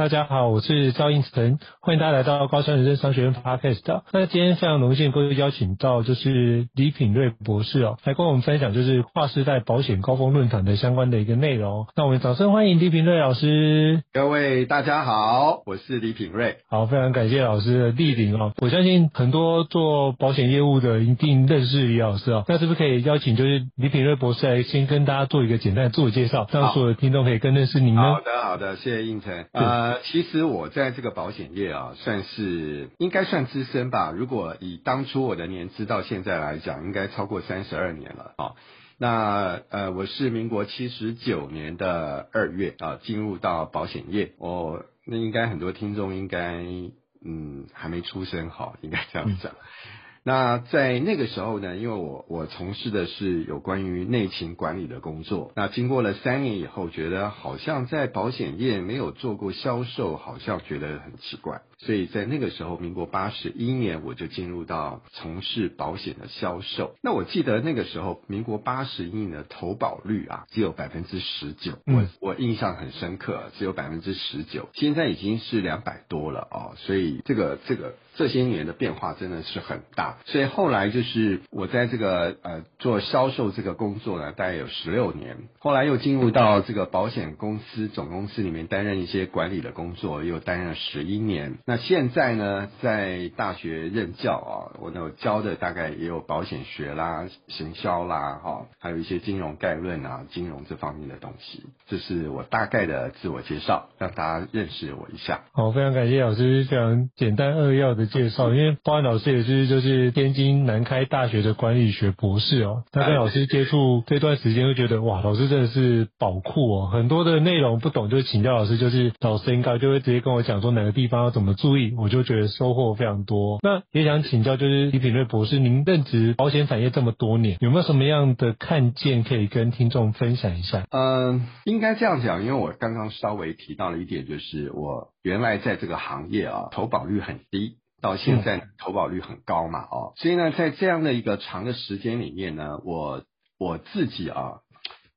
大家好，我是赵应成，欢迎大家来到高山人生商学院 Podcast。那今天非常荣幸，各位邀请到就是李品瑞博士哦，来跟我们分享就是跨时代保险高峰论坛的相关的一个内容。那我们掌声欢迎李品瑞老师。各位大家好，我是李品瑞。好，非常感谢老师的莅临哦。我相信很多做保险业务的一定认识李老师哦。那是不是可以邀请就是李品瑞博士来先跟大家做一个简单的自我介绍，让所有的听众可以更认识您呢？好的，好的，谢谢应成。呃。其实我在这个保险业啊，算是应该算资深吧。如果以当初我的年资到现在来讲，应该超过三十二年了啊。那呃，我是民国七十九年的二月啊，进入到保险业。我那应该很多听众应该嗯还没出生，好，应该这样讲。那在那个时候呢，因为我我从事的是有关于内勤管理的工作。那经过了三年以后，觉得好像在保险业没有做过销售，好像觉得很奇怪。所以在那个时候，民国八十一年，我就进入到从事保险的销售。那我记得那个时候，民国八十一年的投保率啊，只有百分之十九。我我印象很深刻，只有百分之十九。现在已经是两百多了哦，所以这个这个这些年的变化真的是很大。所以后来就是我在这个呃做销售这个工作呢，大概有十六年。后来又进入到这个保险公司总公司里面担任一些管理的工作，又担任了十一年。那现在呢，在大学任教啊，我有教的大概也有保险学啦、行销啦，哈，还有一些金融概论啊、金融这方面的东西。这是我大概的自我介绍，让大家认识我一下。好，非常感谢老师非常简单扼要的介绍。因为包安老师也是就是天津南开大学的管理学博士哦，那跟老师接触这段时间，会觉得哇，老师真的是宝库哦，很多的内容不懂就请教老师，就是老师应该就会直接跟我讲说哪个地方要怎么。注意，我就觉得收获非常多。那也想请教，就是李品瑞博士，您任职保险产业这么多年，有没有什么样的看见可以跟听众分享一下？嗯，应该这样讲，因为我刚刚稍微提到了一点，就是我原来在这个行业啊，投保率很低，到现在投保率很高嘛，哦，所以呢，在这样的一个长的时间里面呢，我我自己啊。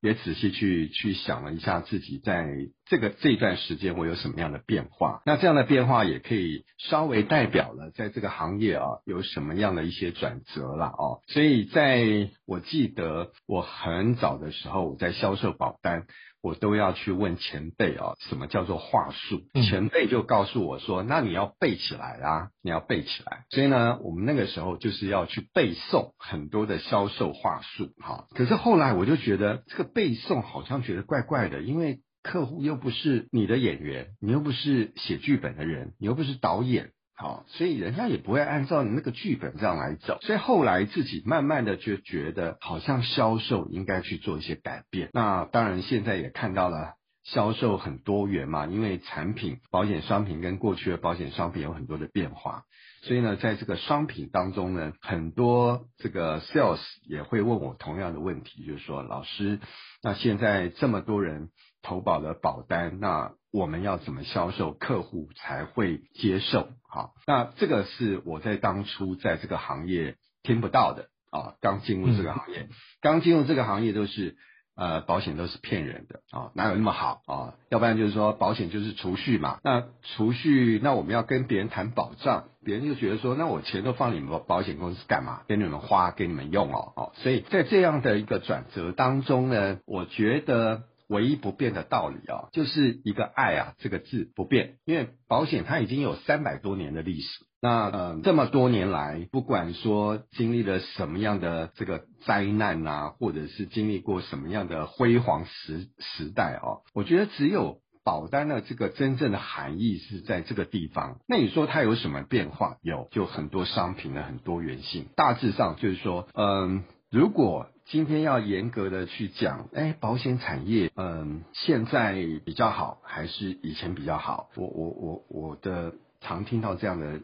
也仔细去去想了一下自己在这个这段时间我有什么样的变化，那这样的变化也可以稍微代表了在这个行业啊有什么样的一些转折了哦。所以在我记得我很早的时候我在销售保单。我都要去问前辈哦，什么叫做话术？前辈就告诉我说，那你要背起来啦，你要背起来。所以呢，我们那个时候就是要去背诵很多的销售话术，哈。可是后来我就觉得这个背诵好像觉得怪怪的，因为客户又不是你的演员，你又不是写剧本的人，你又不是导演。好，所以人家也不会按照你那个剧本这样来走。所以后来自己慢慢的就觉得，好像销售应该去做一些改变。那当然现在也看到了销售很多元嘛，因为产品保险商品跟过去的保险商品有很多的变化。所以呢，在这个商品当中呢，很多这个 sales 也会问我同样的问题，就是说，老师，那现在这么多人投保了保单，那我们要怎么销售，客户才会接受？好，那这个是我在当初在这个行业听不到的啊，刚进入这个行业，刚进入这个行业都是。呃，保险都是骗人的啊，哪有那么好啊？要不然就是说保险就是储蓄嘛。那储蓄，那我们要跟别人谈保障，别人就觉得说，那我钱都放你们保险公司干嘛？给你们花，给你们用哦。哦，所以在这样的一个转折当中呢，我觉得唯一不变的道理啊，就是一个爱啊，这个字不变，因为保险它已经有三百多年的历史。那呃，这么多年来，不管说经历了什么样的这个灾难啊，或者是经历过什么样的辉煌时时代哦，我觉得只有保单的这个真正的含义是在这个地方。那你说它有什么变化？有，就很多商品的很多元性。大致上就是说，嗯，如果今天要严格的去讲，哎，保险产业，嗯，现在比较好还是以前比较好？我我我我的常听到这样的。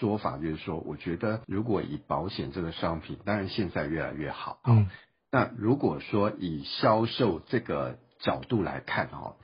说法就是说，我觉得如果以保险这个商品，当然现在越来越好。嗯，那如果说以销售这个角度来看，哈。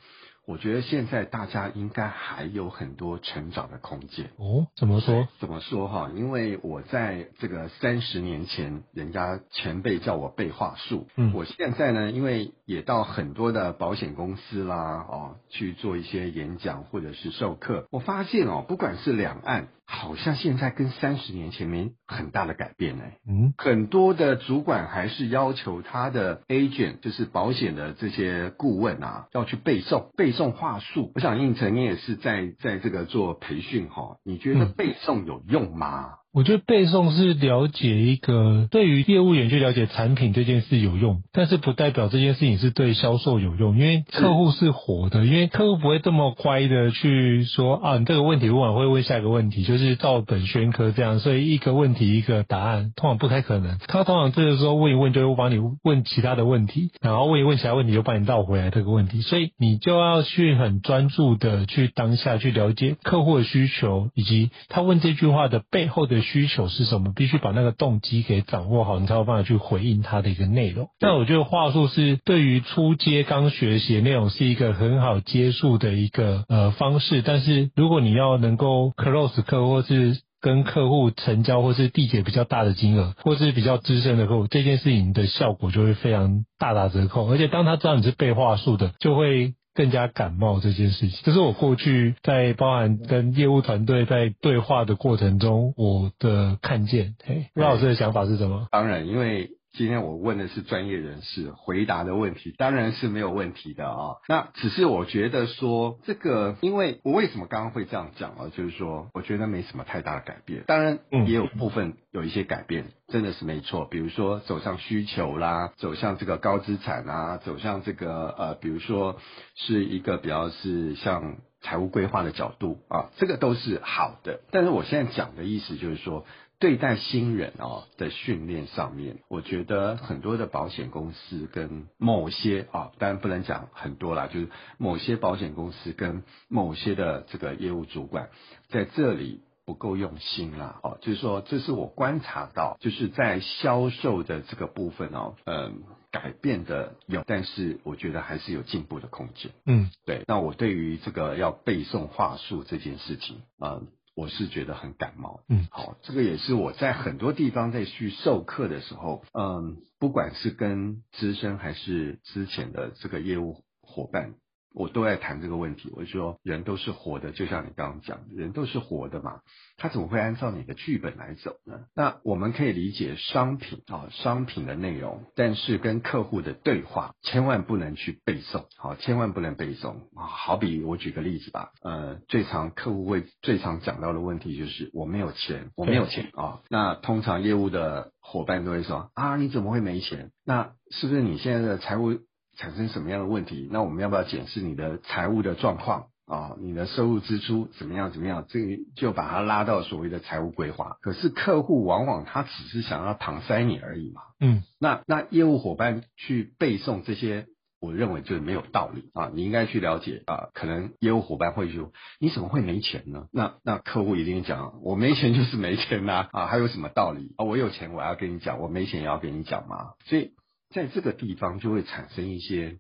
我觉得现在大家应该还有很多成长的空间哦。怎么说？怎么说哈？因为我在这个三十年前，人家前辈叫我背话术。嗯，我现在呢，因为也到很多的保险公司啦，哦，去做一些演讲或者是授课。我发现哦，不管是两岸，好像现在跟三十年前没很大的改变哎。嗯，很多的主管还是要求他的 agent，就是保险的这些顾问啊，要去背诵背。背诵话术，我想应成你也是在在这个做培训哈，你觉得背诵有用吗？我觉得背诵是了解一个对于业务员去了解产品这件事有用，但是不代表这件事情是对销售有用，因为客户是活的，因为客户不会这么乖的去说啊，你这个问题问完会问下一个问题，就是照本宣科这样，所以一个问题一个答案，通常不太可能。他通常这个时候问一问就会帮你问其他的问题，然后问一问其他问题就帮你绕回来这个问题，所以你就要去很专注的去当下去了解客户的需求，以及他问这句话的背后的。需求是什么？必须把那个动机给掌握好，你才有办法去回应他的一个内容。但我觉得话术是对于初阶刚学习的内容是一个很好接触的一个呃方式。但是如果你要能够 close 客，或是跟客户成交，或是缔结比较大的金额，或是比较资深的客户，这件事情的效果就会非常大打折扣。而且当他知道你是背话术的，就会。更加感冒这件事情，这是我过去在包含跟业务团队在对话的过程中我的看见。嘿，那老师的想法是什么？当然，因为。今天我问的是专业人士回答的问题，当然是没有问题的啊。那只是我觉得说这个，因为我为什么刚刚会这样讲啊？就是说，我觉得没什么太大的改变。当然，也有部分有一些改变，真的是没错。比如说走向需求啦，走向这个高资产啊，走向这个呃，比如说是一个比较是像财务规划的角度啊，这个都是好的。但是我现在讲的意思就是说。对待新人哦的训练上面，我觉得很多的保险公司跟某些啊，当然不能讲很多啦，就是某些保险公司跟某些的这个业务主管在这里不够用心啦，哦，就是说这是我观察到，就是在销售的这个部分哦，嗯，改变的有，但是我觉得还是有进步的空间。嗯，对。那我对于这个要背诵话术这件事情，嗯。我是觉得很感冒，嗯，好，这个也是我在很多地方在去授课的时候，嗯，不管是跟资深还是之前的这个业务伙伴。我都在谈这个问题，我就说人都是活的，就像你刚刚讲，人都是活的嘛，他怎么会按照你的剧本来走呢？那我们可以理解商品啊，商品的内容，但是跟客户的对话千万不能去背诵，好，千万不能背诵啊。好比我举个例子吧，呃，最常客户会最常讲到的问题就是我没有钱，我没有钱啊。那通常业务的伙伴都会说啊，你怎么会没钱？那是不是你现在的财务？产生什么样的问题？那我们要不要检视你的财务的状况啊？你的收入支出怎么样？怎么样？这个就把它拉到所谓的财务规划。可是客户往往他只是想要搪塞你而已嘛。嗯，那那业务伙伴去背诵这些我认为就是没有道理啊！你应该去了解啊，可能业务伙伴会说，你怎么会没钱呢？那那客户一定讲，我没钱就是没钱呐啊，还有什么道理啊？我有钱我要跟你讲，我没钱也要跟你讲嘛。所以在这个地方就会产生一些，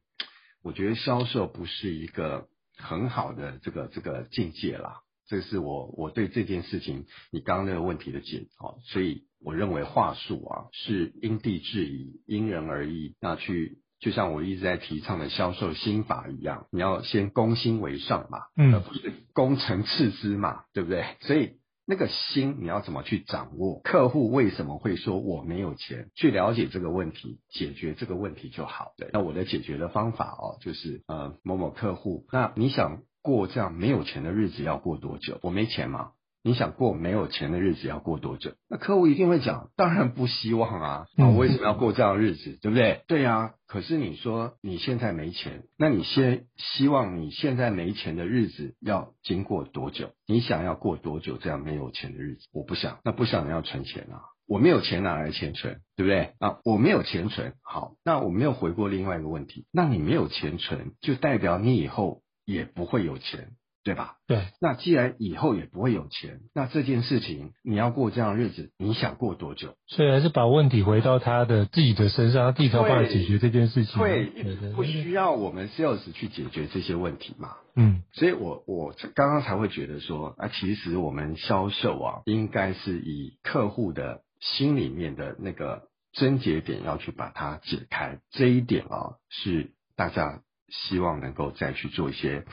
我觉得销售不是一个很好的这个这个境界啦。这是我我对这件事情你刚刚那个问题的解哦，所以我认为话术啊是因地制宜、因人而异。那去就像我一直在提倡的销售心法一样，你要先攻心为上嘛，嗯，而不是攻城次之嘛，对不对？所以这个心你要怎么去掌握？客户为什么会说我没有钱？去了解这个问题，解决这个问题就好。对，那我的解决的方法哦，就是呃某某客户，那你想。过这样没有钱的日子要过多久？我没钱吗？你想过没有钱的日子要过多久？那客户一定会讲，当然不希望啊！啊，为什么要过这样的日子？对不对？对呀。可是你说你现在没钱，那你先希望你现在没钱的日子要经过多久？你想要过多久这样没有钱的日子？我不想，那不想要存钱啊！我没有钱哪来钱存？对不对？啊，我没有钱存。好，那我没有回过另外一个问题，那你没有钱存，就代表你以后。也不会有钱，对吧？对。那既然以后也不会有钱，那这件事情你要过这样的日子，你想过多久？所以还是把问题回到他的自己的身上，他自己才有办法解决这件事情。对，不需要我们 sales 去解决这些问题嘛。嗯。所以我我刚刚才会觉得说啊，其实我们销售啊，应该是以客户的心里面的那个症结点要去把它解开，这一点啊，是大家。希望能够再去做一些，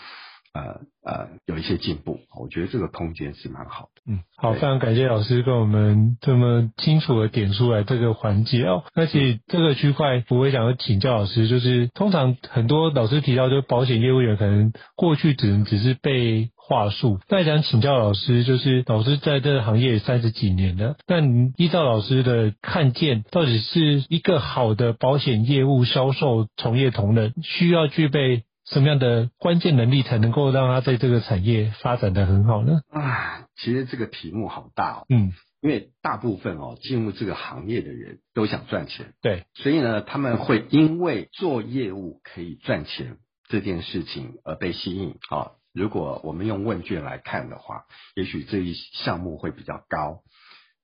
呃呃，有一些进步。我觉得这个空间是蛮好的。嗯，好，非常感谢老师跟我们这么清楚的点出来这个环节哦。而且这个区块，我也想要请教老师，就是通常很多老师提到，就保险业务员可能过去只能只是背话术。那想请教老师，就是老师在这个行业三十几年了，那您依照老师的看见，到底是一个好的保险业务销售从业同仁需要具备什么样的关键能力，才能够让他在这个产业发展的很好呢？啊，其实这个题目好大哦。嗯，因为大部分哦进入这个行业的人都想赚钱，对，所以呢，他们会因为做业务可以赚钱这件事情而被吸引啊。如果我们用问卷来看的话，也许这一项目会比较高。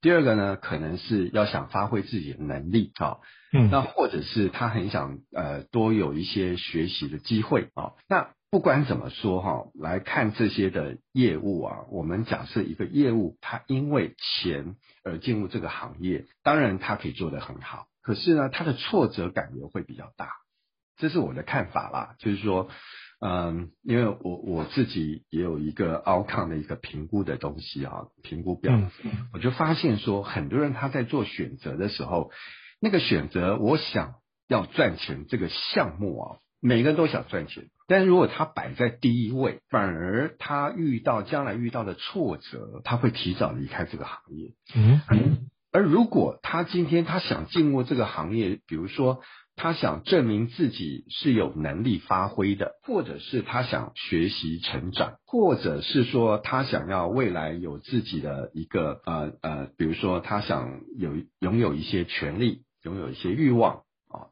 第二个呢，可能是要想发挥自己的能力啊，嗯，那或者是他很想呃多有一些学习的机会啊。那不管怎么说哈，来看这些的业务啊，我们假设一个业务，他因为钱而进入这个行业，当然他可以做得很好，可是呢，他的挫折感也会比较大，这是我的看法啦，就是说。嗯，因为我我自己也有一个 outcome 的一个评估的东西啊，评估表，我就发现说，很多人他在做选择的时候，那个选择，我想要赚钱这个项目啊，每个人都想赚钱，但是如果他摆在第一位，反而他遇到将来遇到的挫折，他会提早离开这个行业。嗯嗯，而如果他今天他想进入这个行业，比如说。他想证明自己是有能力发挥的，或者是他想学习成长，或者是说他想要未来有自己的一个呃呃，比如说他想有拥有一些权利，拥有一些欲望啊，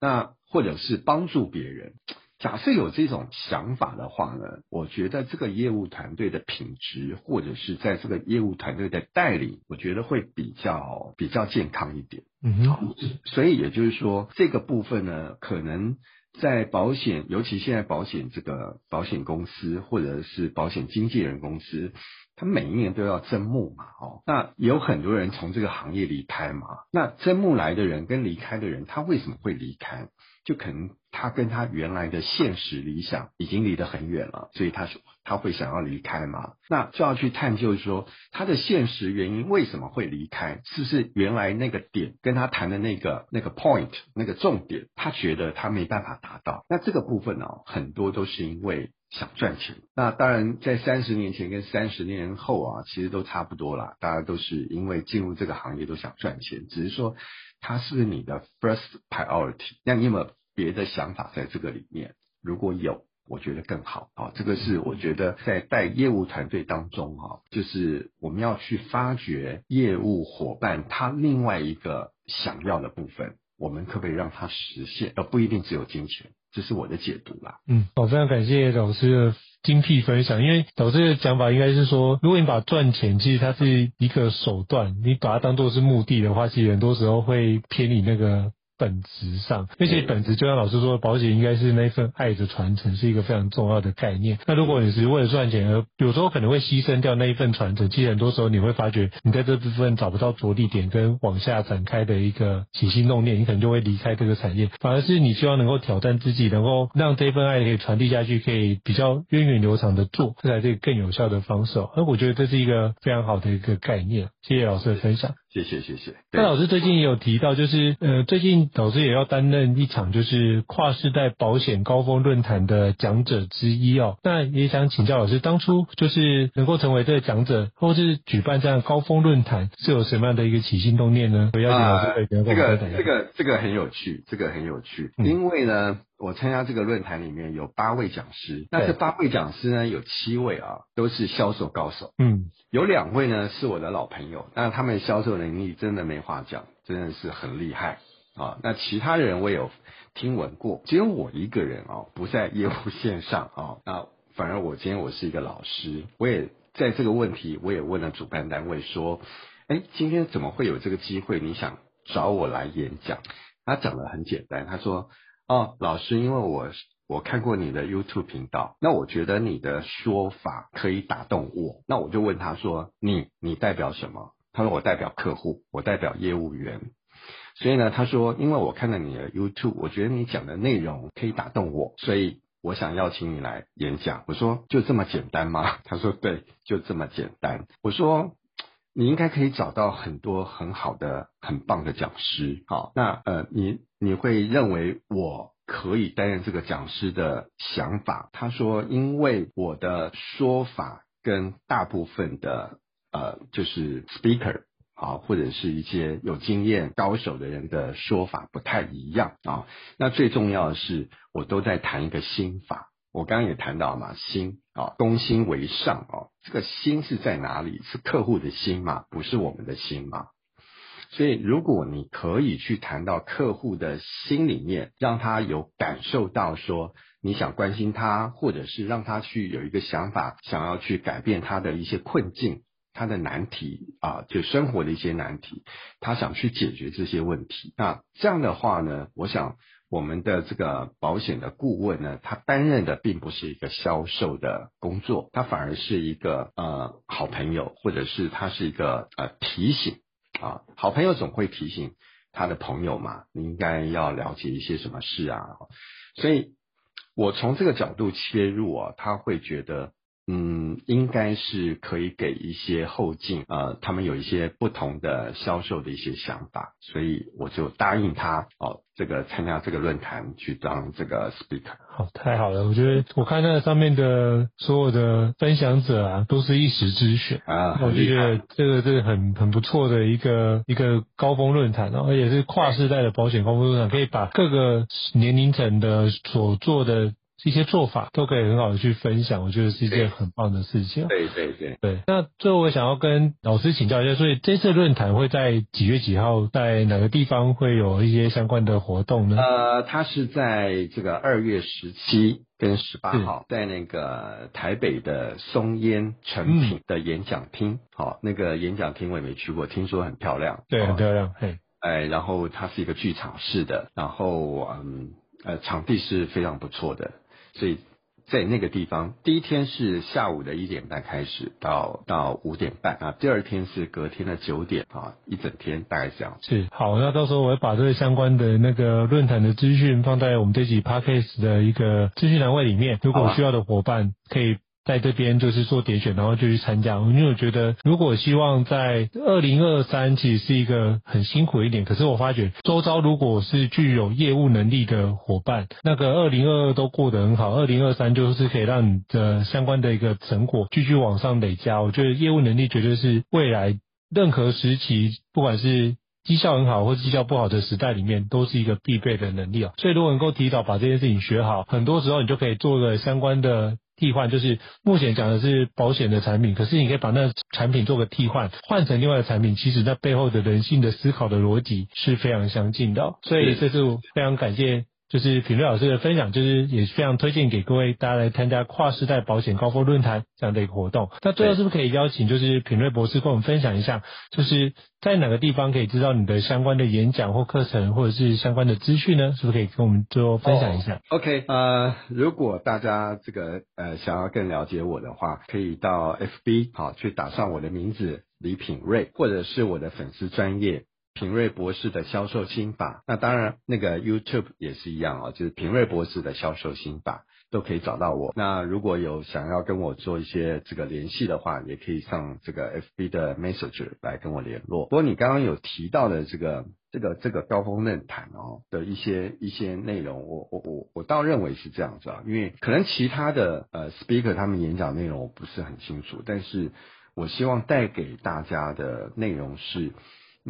那或者是帮助别人。假设有这种想法的话呢，我觉得这个业务团队的品质，或者是在这个业务团队的带领，我觉得会比较比较健康一点。嗯哼，所以也就是说，这个部分呢，可能在保险，尤其现在保险这个保险公司或者是保险经纪人公司，他每一年都要增募嘛，哦，那有很多人从这个行业离开嘛，那增募来的人跟离开的人，他为什么会离开？就可能他跟他原来的现实理想已经离得很远了，所以他说他会想要离开嘛？那就要去探究说他的现实原因为什么会离开？是不是原来那个点跟他谈的那个那个 point 那个重点，他觉得他没办法达到？那这个部分呢、哦，很多都是因为想赚钱。那当然，在三十年前跟三十年后啊，其实都差不多啦，大家都是因为进入这个行业都想赚钱，只是说他是不是你的 first priority？那你有没有？别的想法在这个里面，如果有，我觉得更好啊。这个是我觉得在带业务团队当中哈，就是我们要去发掘业务伙伴他另外一个想要的部分，我们可不可以让他实现？而不一定只有金钱，这是我的解读啦。嗯，我非常感谢老师的精辟分享，因为老师的讲法应该是说，如果你把赚钱，其实它是一个手段，你把它当做是目的的话，其实很多时候会偏离那个。本质上，那些本质就像老师说的，保险应该是那份爱的传承，是一个非常重要的概念。那如果你是为了赚钱而有时候可能会牺牲掉那一份传承，其实很多时候你会发觉你在这部分找不到着力点跟往下展开的一个起心动念，你可能就会离开这个产业。反而是你希望能够挑战自己，能够让这份爱可以传递下去，可以比较源远流长的做，这才是更有效的方式。而我觉得这是一个非常好的一个概念。谢谢老师的分享。谢谢谢谢。那老师最近也有提到，就是呃，最近老师也要担任一场就是跨世代保险高峰论坛的讲者之一哦。那也想请教老师，当初就是能够成为这个讲者，或是举办这样高峰论坛，是有什么样的一个起心动念呢？我要请老师来跟我们分享一下。这个这个这个很有趣，这个很有趣，嗯、因为呢，我参加这个论坛里面有八位讲师，那这八位讲师呢，有七位啊都是销售高手，嗯。有两位呢是我的老朋友，那他们销售能力真的没话讲，真的是很厉害啊。那其他人我有听闻过，只有我一个人啊不在业务线上啊。那反而我今天我是一个老师，我也在这个问题，我也问了主办单位说，哎，今天怎么会有这个机会？你想找我来演讲？他讲的很简单，他说，哦，老师，因为我。我看过你的 YouTube 频道，那我觉得你的说法可以打动我，那我就问他说：“你你代表什么？”他说：“我代表客户，我代表业务员。”所以呢，他说：“因为我看了你的 YouTube，我觉得你讲的内容可以打动我，所以我想邀请你来演讲。”我说：“就这么简单吗？”他说：“对，就这么简单。”我说：“你应该可以找到很多很好的、很棒的讲师。好，那呃，你你会认为我？”可以担任这个讲师的想法，他说，因为我的说法跟大部分的呃，就是 speaker 啊，或者是一些有经验高手的人的说法不太一样啊。那最重要的是，我都在谈一个心法。我刚刚也谈到嘛，心啊，攻心为上啊，这个心是在哪里？是客户的心嘛，不是我们的心嘛。所以，如果你可以去谈到客户的心里面，让他有感受到说你想关心他，或者是让他去有一个想法，想要去改变他的一些困境、他的难题啊，就生活的一些难题，他想去解决这些问题。那这样的话呢，我想我们的这个保险的顾问呢，他担任的并不是一个销售的工作，他反而是一个呃好朋友，或者是他是一个呃提醒。啊，好朋友总会提醒他的朋友嘛，你应该要了解一些什么事啊，所以我从这个角度切入啊，他会觉得。嗯，应该是可以给一些后进，呃，他们有一些不同的销售的一些想法，所以我就答应他哦，这个参加这个论坛去当这个 speaker。好，太好了，我觉得我看那上面的所有的分享者啊，都是一时之选啊，我觉得这个是很很不错的一个一个高峰论坛，然后也是跨世代的保险高峰论坛，可以把各个年龄层的所做的。一些做法都可以很好的去分享，我觉得是一件很棒的事情。对对对对。那最后我想要跟老师请教一下，所以这次论坛会在几月几号，在哪个地方会有一些相关的活动呢？呃，它是在这个二月十七跟十八号，在那个台北的松烟成品的演讲厅。好、嗯，那个演讲厅我也没去过，听说很漂亮。对，很漂亮。嘿，哎，然后它是一个剧场式的，然后嗯呃场地是非常不错的。所以在那个地方，第一天是下午的一点半开始，到到五点半啊。第二天是隔天的九点啊，一整天大概这样。是好，那到时候我会把这个相关的那个论坛的资讯放在我们这集 Podcast 的一个资讯栏位里面，如果需要的伙伴可以。在这边就是做点选，然后就去参加。因为我觉得，如果希望在二零二三，其实是一个很辛苦一点。可是我发觉，周遭如果是具有业务能力的伙伴，那个二零二二都过得很好，二零二三就是可以让你的相关的一个成果继续往上累加。我觉得业务能力绝对是未来任何时期，不管是绩效很好或绩效不好的时代里面，都是一个必备的能力啊。所以如果能够提早把这件事情学好，很多时候你就可以做个相关的。替换，就是目前讲的是保险的产品，可是你可以把那产品做个替换，换成另外的产品，其实那背后的人性的思考的逻辑是非常相近的。所以这次非常感谢。就是品瑞老师的分享，就是也非常推荐给各位大家来参加跨世代保险高峰论坛这样的一个活动。那最后是不是可以邀请就是品瑞博士跟我们分享一下，就是在哪个地方可以知道你的相关的演讲或课程，或者是相关的资讯呢？是不是可以跟我们最后分享一下？Oh，OK，呃，如果大家这个呃想要更了解我的话，可以到 FB 好去打上我的名字李品瑞，或者是我的粉丝专页。品瑞博士的销售心法，那当然那个 YouTube 也是一样哦，就是品瑞博士的销售心法都可以找到我。那如果有想要跟我做一些这个联系的话，也可以上这个 FB 的 Messenger 来跟我联络。不过你刚刚有提到的这个这个这个高峰论坛哦的一些一些内容，我我我我倒认为是这样子啊，因为可能其他的呃 speaker 他们演讲内容我不是很清楚，但是我希望带给大家的内容是。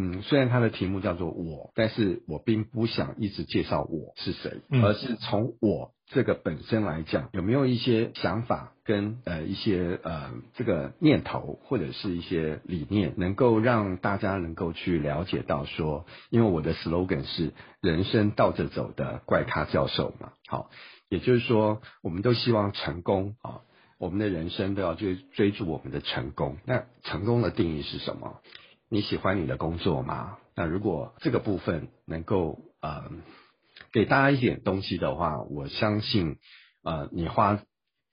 嗯，虽然它的题目叫做我，但是我并不想一直介绍我是谁，而是从我这个本身来讲，有没有一些想法跟呃一些呃这个念头或者是一些理念，能够让大家能够去了解到说，因为我的 slogan 是人生倒着走的怪咖教授嘛，好，也就是说我们都希望成功啊，我们的人生都要追追逐我们的成功，那成功的定义是什么？你喜欢你的工作吗？那如果这个部分能够呃给大家一点东西的话，我相信呃你花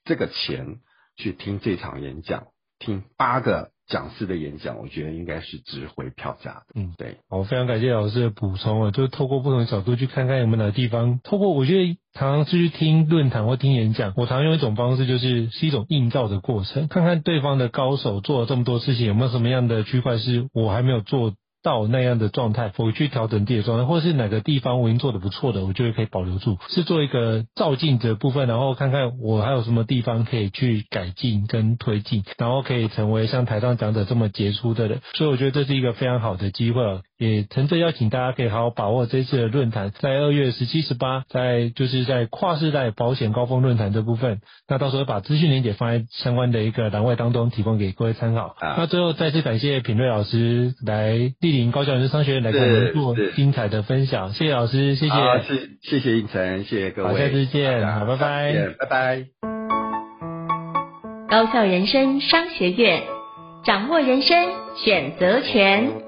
这个钱去听这场演讲，听八个讲师的演讲，我觉得应该是值回票价的。嗯，对。好，非常感谢老师的补充啊，就是透过不同的角度去看看有没有哪个地方，透过我觉得常常是去听论坛或听演讲，我常用一种方式，就是是一种映照的过程，看看对方的高手做了这么多事情，有没有什么样的区块是我还没有做到那样的状态，我去调整自己的状态，或者是哪个地方我已经做的不错的，我觉得可以保留住，是做一个照镜子的部分，然后看看我还有什么地方可以去改进跟推进，然后可以成为像台上讲者这么杰出的人，所以我觉得这是一个非常好的机会。也诚挚邀请大家可以好好把握这次的论坛，在二月十七、十八，在就是在跨世代保险高峰论坛这部分，那到时候把资讯连接放在相关的一个栏位当中，提供给各位参考。啊、那最后再次感谢品瑞老师来莅临高效人生商学院来跟我们做精彩的分享，谢谢老师，谢谢，谢谢谢胤丞，谢谢各位，好，下次见，好，拜拜，拜拜。高效人生商学院，掌握人生选择权。